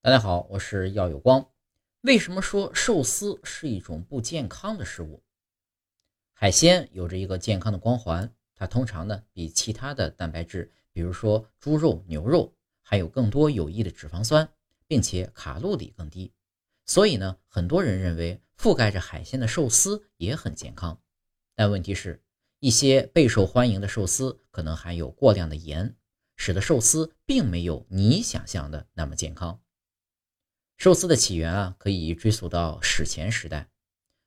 大家好，我是耀有光。为什么说寿司是一种不健康的食物？海鲜有着一个健康的光环，它通常呢比其他的蛋白质，比如说猪肉、牛肉，含有更多有益的脂肪酸，并且卡路里更低。所以呢，很多人认为覆盖着海鲜的寿司也很健康。但问题是，一些备受欢迎的寿司可能含有过量的盐，使得寿司并没有你想象的那么健康。寿司的起源啊，可以追溯到史前时代。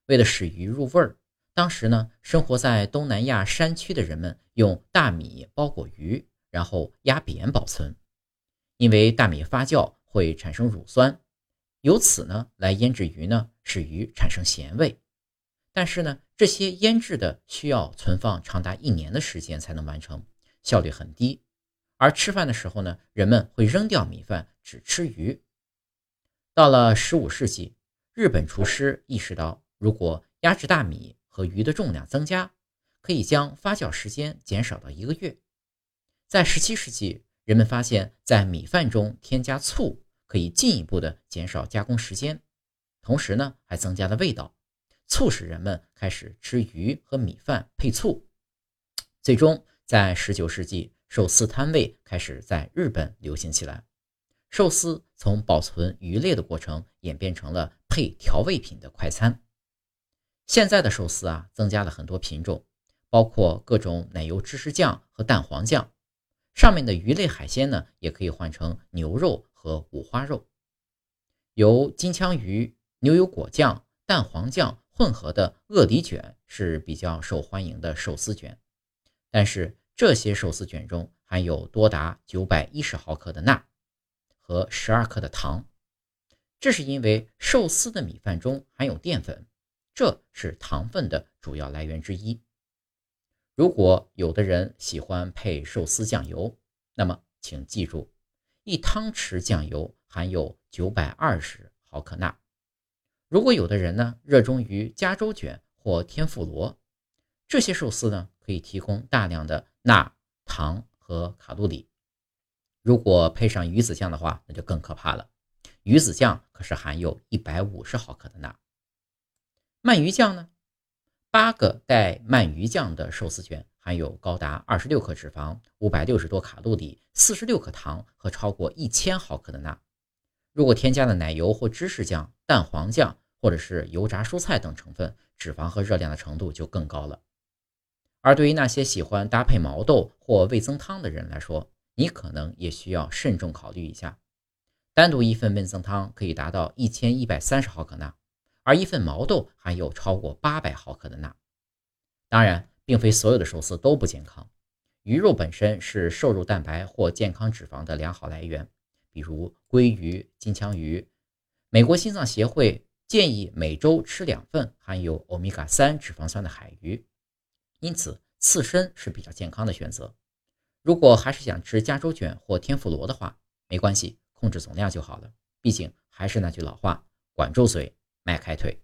为了使鱼入味儿，当时呢，生活在东南亚山区的人们用大米包裹鱼，然后压扁保存。因为大米发酵会产生乳酸，由此呢来腌制鱼呢，使鱼产生咸味。但是呢，这些腌制的需要存放长达一年的时间才能完成，效率很低。而吃饭的时候呢，人们会扔掉米饭，只吃鱼。到了十五世纪，日本厨师意识到，如果压制大米和鱼的重量增加，可以将发酵时间减少到一个月。在十七世纪，人们发现，在米饭中添加醋可以进一步的减少加工时间，同时呢，还增加了味道，促使人们开始吃鱼和米饭配醋。最终，在十九世纪，寿司摊位开始在日本流行起来。寿司从保存鱼类的过程演变成了配调味品的快餐。现在的寿司啊，增加了很多品种，包括各种奶油芝士酱和蛋黄酱。上面的鱼类海鲜呢，也可以换成牛肉和五花肉。由金枪鱼、牛油果酱、蛋黄酱混合的鳄梨卷是比较受欢迎的寿司卷，但是这些寿司卷中含有多达九百一十毫克的钠。和十二克的糖，这是因为寿司的米饭中含有淀粉，这是糖分的主要来源之一。如果有的人喜欢配寿司酱油，那么请记住，一汤匙酱油含有九百二十毫克钠。如果有的人呢热衷于加州卷或天妇罗，这些寿司呢可以提供大量的钠、糖和卡路里。如果配上鱼子酱的话，那就更可怕了。鱼子酱可是含有一百五十毫克的钠。鳗鱼酱呢？八个带鳗鱼酱的寿司卷含有高达二十六克脂肪、五百六十多卡路里、四十六克糖和超过一千毫克的钠。如果添加了奶油或芝士酱、蛋黄酱或者是油炸蔬菜等成分，脂肪和热量的程度就更高了。而对于那些喜欢搭配毛豆或味增汤的人来说，你可能也需要慎重考虑一下，单独一份味增汤可以达到一千一百三十毫克钠，而一份毛豆含有超过八百毫克的钠。当然，并非所有的寿司都不健康，鱼肉本身是瘦肉蛋白或健康脂肪的良好来源，比如鲑鱼、金枪鱼。美国心脏协会建议每周吃两份含有欧米伽三脂肪酸的海鱼，因此刺身是比较健康的选择。如果还是想吃加州卷或天妇罗的话，没关系，控制总量就好了。毕竟还是那句老话，管住嘴，迈开腿。